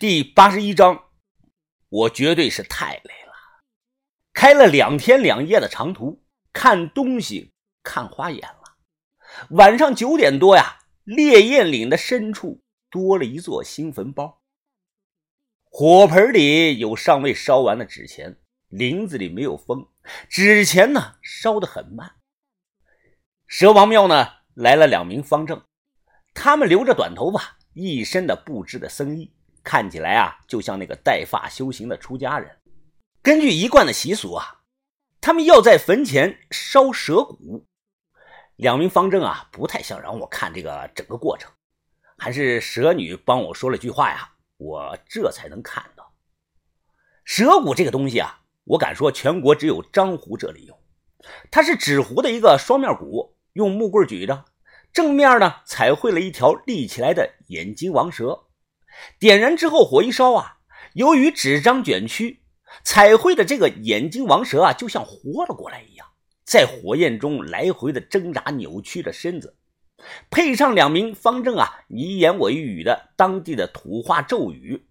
第八十一章，我绝对是太累了，开了两天两夜的长途，看东西看花眼了。晚上九点多呀，烈焰岭的深处多了一座新坟包。火盆里有尚未烧完的纸钱，林子里没有风，纸钱呢烧得很慢。蛇王庙呢来了两名方正，他们留着短头发，一身的布制的僧衣。看起来啊，就像那个带发修行的出家人。根据一贯的习俗啊，他们要在坟前烧蛇骨。两名方正啊，不太想让我看这个整个过程，还是蛇女帮我说了句话呀，我这才能看到。蛇骨这个东西啊，我敢说全国只有张湖这里有。它是纸糊的一个双面骨，用木棍举着，正面呢彩绘了一条立起来的眼睛王蛇。点燃之后，火一烧啊，由于纸张卷曲，彩绘的这个眼睛王蛇啊，就像活了过来一样，在火焰中来回的挣扎、扭曲着身子。配上两名方正啊，你一言我一语的当地的土话咒语，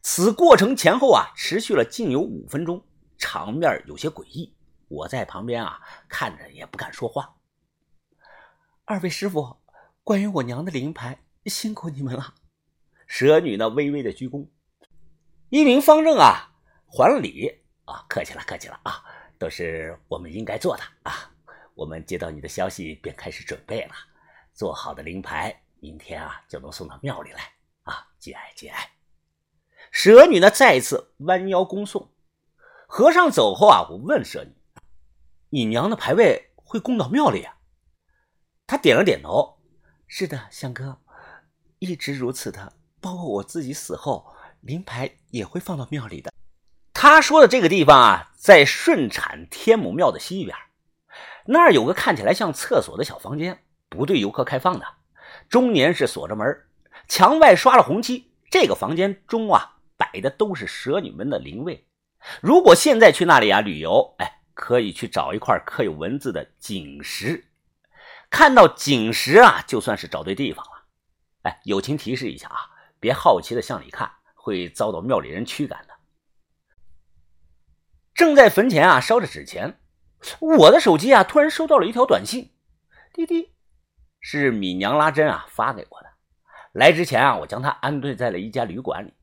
此过程前后啊，持续了近有五分钟，场面有些诡异。我在旁边啊，看着也不敢说话。二位师傅，关于我娘的灵牌，辛苦你们了。蛇女呢，微微的鞠躬。一名方正啊，还礼啊，客气了，客气了啊，都是我们应该做的啊。我们接到你的消息，便开始准备了。做好的灵牌，明天啊就能送到庙里来啊。节哀节哀。蛇女呢，再一次弯腰恭送。和尚走后啊，我问蛇女：“你娘的牌位会供到庙里啊？”她点了点头：“是的，香哥，一直如此的。”包括我自己死后，灵牌也会放到庙里的。他说的这个地方啊，在顺产天母庙的西边，那儿有个看起来像厕所的小房间，不对游客开放的，终年是锁着门，墙外刷了红漆。这个房间中啊，摆的都是蛇女们的灵位。如果现在去那里啊旅游，哎，可以去找一块刻有文字的景石，看到景石啊，就算是找对地方了。哎，友情提示一下啊。别好奇的向里看，会遭到庙里人驱赶的。正在坟前啊烧着纸钱，我的手机啊突然收到了一条短信，滴滴，是米娘拉珍啊发给我的。来之前啊，我将她安顿在了一家旅馆里。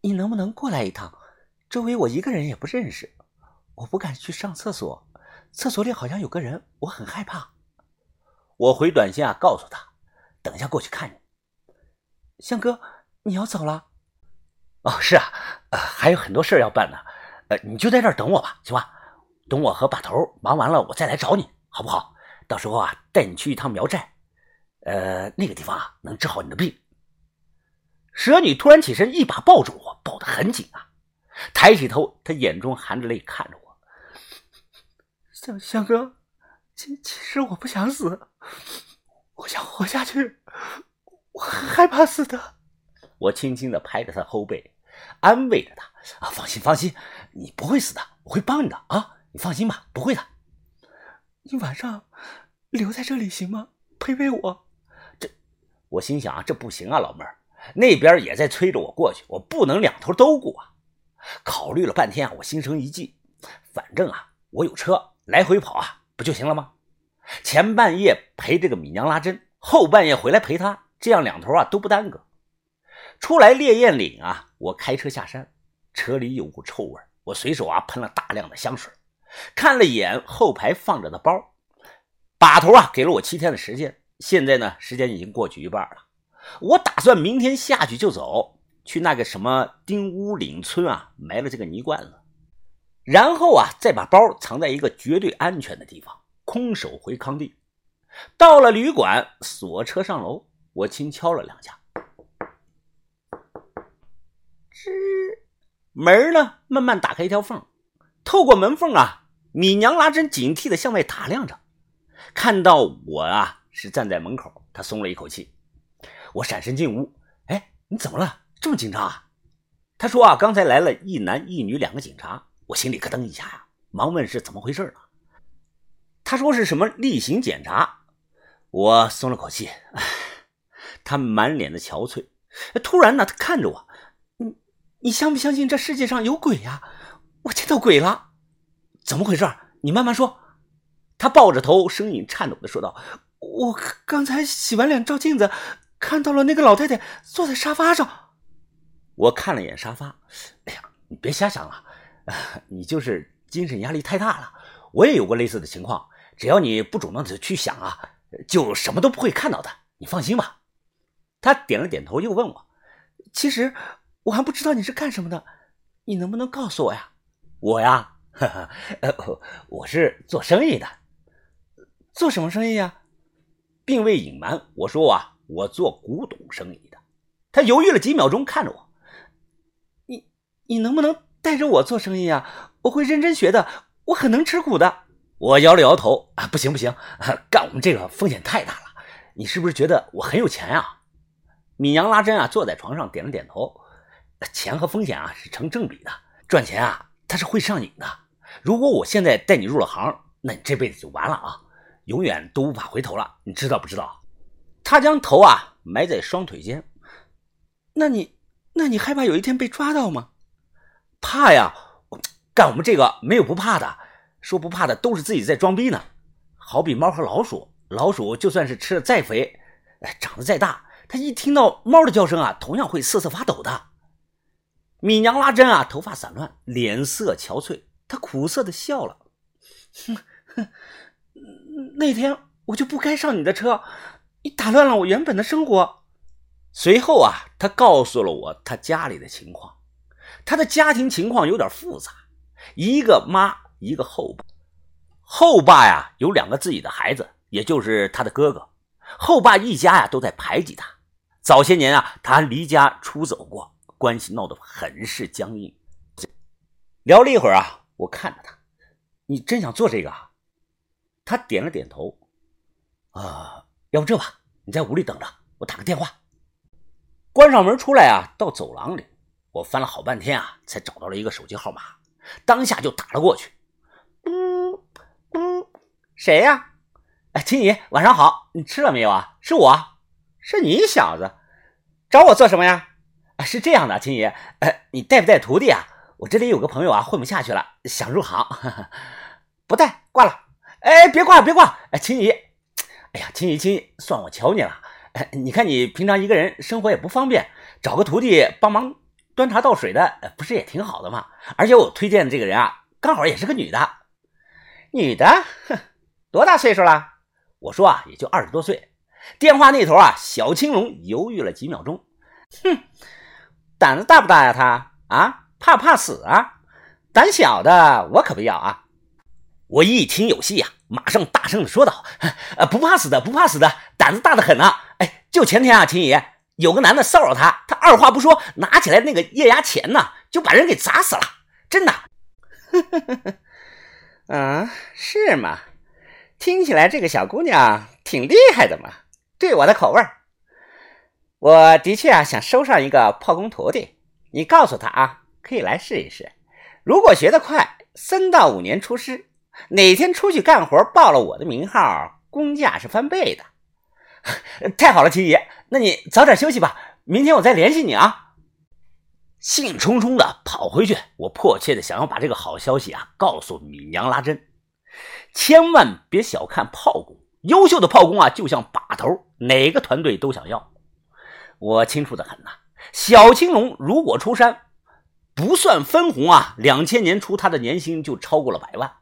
你能不能过来一趟？周围我一个人也不认识，我不敢去上厕所，厕所里好像有个人，我很害怕。我回短信啊告诉他，等一下过去看你。香哥，你要走了？哦，是啊，呃，还有很多事要办呢。呃，你就在这儿等我吧，行吧？等我和把头忙完了，我再来找你，好不好？到时候啊，带你去一趟苗寨，呃，那个地方啊，能治好你的病。蛇女突然起身，一把抱住我，抱得很紧啊。抬起头，她眼中含着泪看着我。香香哥，其其实我不想死，我想活下去。我害怕死的，我轻轻的拍着他后背，安慰着他：“啊，放心放心，你不会死的，我会帮你的啊，你放心吧，不会的。你晚上留在这里行吗？陪陪我。”这，我心想啊，这不行啊，老妹儿，那边也在催着我过去，我不能两头都顾啊。考虑了半天啊，我心生一计，反正啊，我有车，来回跑啊，不就行了吗？前半夜陪这个米娘拉针，后半夜回来陪她。这样两头啊都不耽搁。出来烈焰岭啊，我开车下山，车里有股臭味，我随手啊喷了大量的香水，看了一眼后排放着的包，把头啊给了我七天的时间，现在呢时间已经过去一半了，我打算明天下去就走，去那个什么丁屋岭村啊埋了这个泥罐子，然后啊再把包藏在一个绝对安全的地方，空手回康定。到了旅馆，锁车上楼。我轻敲了两下，吱，门呢慢慢打开一条缝，透过门缝啊，米娘拉针警惕的向外打量着，看到我啊是站在门口，她松了一口气。我闪身进屋，哎，你怎么了？这么紧张啊？他说啊，刚才来了一男一女两个警察，我心里咯噔一下呀，忙问是怎么回事了。他说是什么例行检查，我松了口气，唉。他满脸的憔悴，突然呢，他看着我，你你相不相信这世界上有鬼呀？我见到鬼了，怎么回事？你慢慢说。他抱着头，声音颤抖的说道：“我刚才洗完脸照镜子，看到了那个老太太坐在沙发上。”我看了眼沙发，哎呀，你别瞎想了，你就是精神压力太大了。我也有过类似的情况，只要你不主动的去想啊，就什么都不会看到的。你放心吧。他点了点头，又问我：“其实我还不知道你是干什么的，你能不能告诉我呀？”我呀，哈哈我是做生意的。做什么生意呀？并未隐瞒，我说啊，我做古董生意的。他犹豫了几秒钟，看着我：“你你能不能带着我做生意啊？我会认真学的，我很能吃苦的。”我摇了摇头：“啊，不行不行，干我们这个风险太大了。你是不是觉得我很有钱呀？”米娘拉针啊，坐在床上点了点头：“钱和风险啊是成正比的，赚钱啊它是会上瘾的。如果我现在带你入了行，那你这辈子就完了啊！”永远都无法回头了，你知道不知道？他将头啊埋在双腿间。那你，那你害怕有一天被抓到吗？怕呀！干我们这个没有不怕的，说不怕的都是自己在装逼呢。好比猫和老鼠，老鼠就算是吃的再肥，长得再大，他一听到猫的叫声啊，同样会瑟瑟发抖的。米娘拉针啊，头发散乱，脸色憔悴，她苦涩的笑了，哼哼。那天我就不该上你的车，你打乱了我原本的生活。随后啊，他告诉了我他家里的情况。他的家庭情况有点复杂，一个妈，一个后爸。后爸呀有两个自己的孩子，也就是他的哥哥。后爸一家呀都在排挤他。早些年啊，他离家出走过，关系闹得很是僵硬。聊了一会儿啊，我看着他，你真想做这个？啊他点了点头，啊，要不这吧，你在屋里等着，我打个电话。关上门出来啊，到走廊里，我翻了好半天啊，才找到了一个手机号码，当下就打了过去。嗯嗯，谁呀？哎，秦姨，晚上好，你吃了没有啊？是我，是你小子，找我做什么呀？啊，是这样的，秦姨，呃，你带不带徒弟啊？我这里有个朋友啊，混不下去了，想入行，不带，挂了。哎，别挂，别挂！哎，秦姨，哎呀，秦姨，秦姨，算我求你了。哎，你看你平常一个人生活也不方便，找个徒弟帮忙端茶倒水的，不是也挺好的吗？而且我推荐的这个人啊，刚好也是个女的。女的？哼，多大岁数了？我说啊，也就二十多岁。电话那头啊，小青龙犹豫了几秒钟，哼，胆子大不大呀？他啊，怕不怕死啊？胆小的我可不要啊！我一听有戏呀，马上大声的说道：“呃，不怕死的，不怕死的，胆子大的很呢。哎，就前天啊，秦爷有个男的骚扰他，他二话不说，拿起来那个液压钳呢，就把人给砸死了，真的。啊，是吗？听起来这个小姑娘挺厉害的嘛，对我的口味我的确啊，想收上一个炮工徒弟。你告诉他啊，可以来试一试。如果学得快，三到五年出师。”哪天出去干活报了我的名号，工价是翻倍的。太好了，秦爷，那你早点休息吧，明天我再联系你啊。兴冲冲的跑回去，我迫切的想要把这个好消息啊告诉米娘拉针。千万别小看炮工，优秀的炮工啊就像把头，哪个团队都想要。我清楚的很呐，小青龙如果出山，不算分红啊，两千年初他的年薪就超过了百万。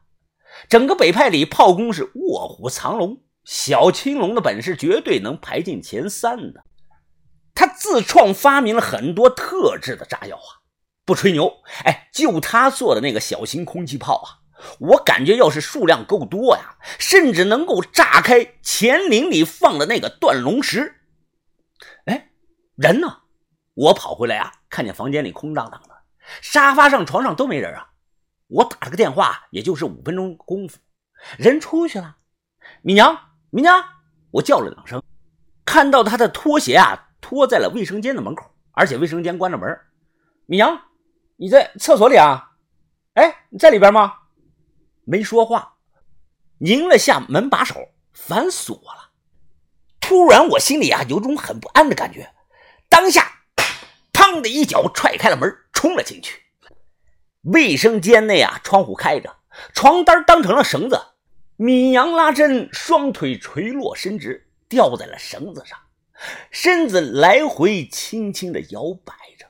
整个北派里，炮工是卧虎藏龙，小青龙的本事绝对能排进前三的。他自创发明了很多特制的炸药啊，不吹牛，哎，就他做的那个小型空气炮啊，我感觉要是数量够多呀，甚至能够炸开乾陵里放的那个断龙石。哎，人呢？我跑回来啊，看见房间里空荡荡的，沙发上、床上都没人啊。我打了个电话，也就是五分钟功夫，人出去了。米娘，米娘，我叫了两声，看到她的拖鞋啊，拖在了卫生间的门口，而且卫生间关着门。米娘，你在厕所里啊？哎，你在里边吗？没说话，拧了下门把手，反锁了。突然，我心里啊有种很不安的感觉，当下砰的一脚踹开了门，冲了进去。卫生间内啊，窗户开着，床单当成了绳子，米阳拉针，双腿垂落伸直，吊在了绳子上，身子来回轻轻的摇摆着。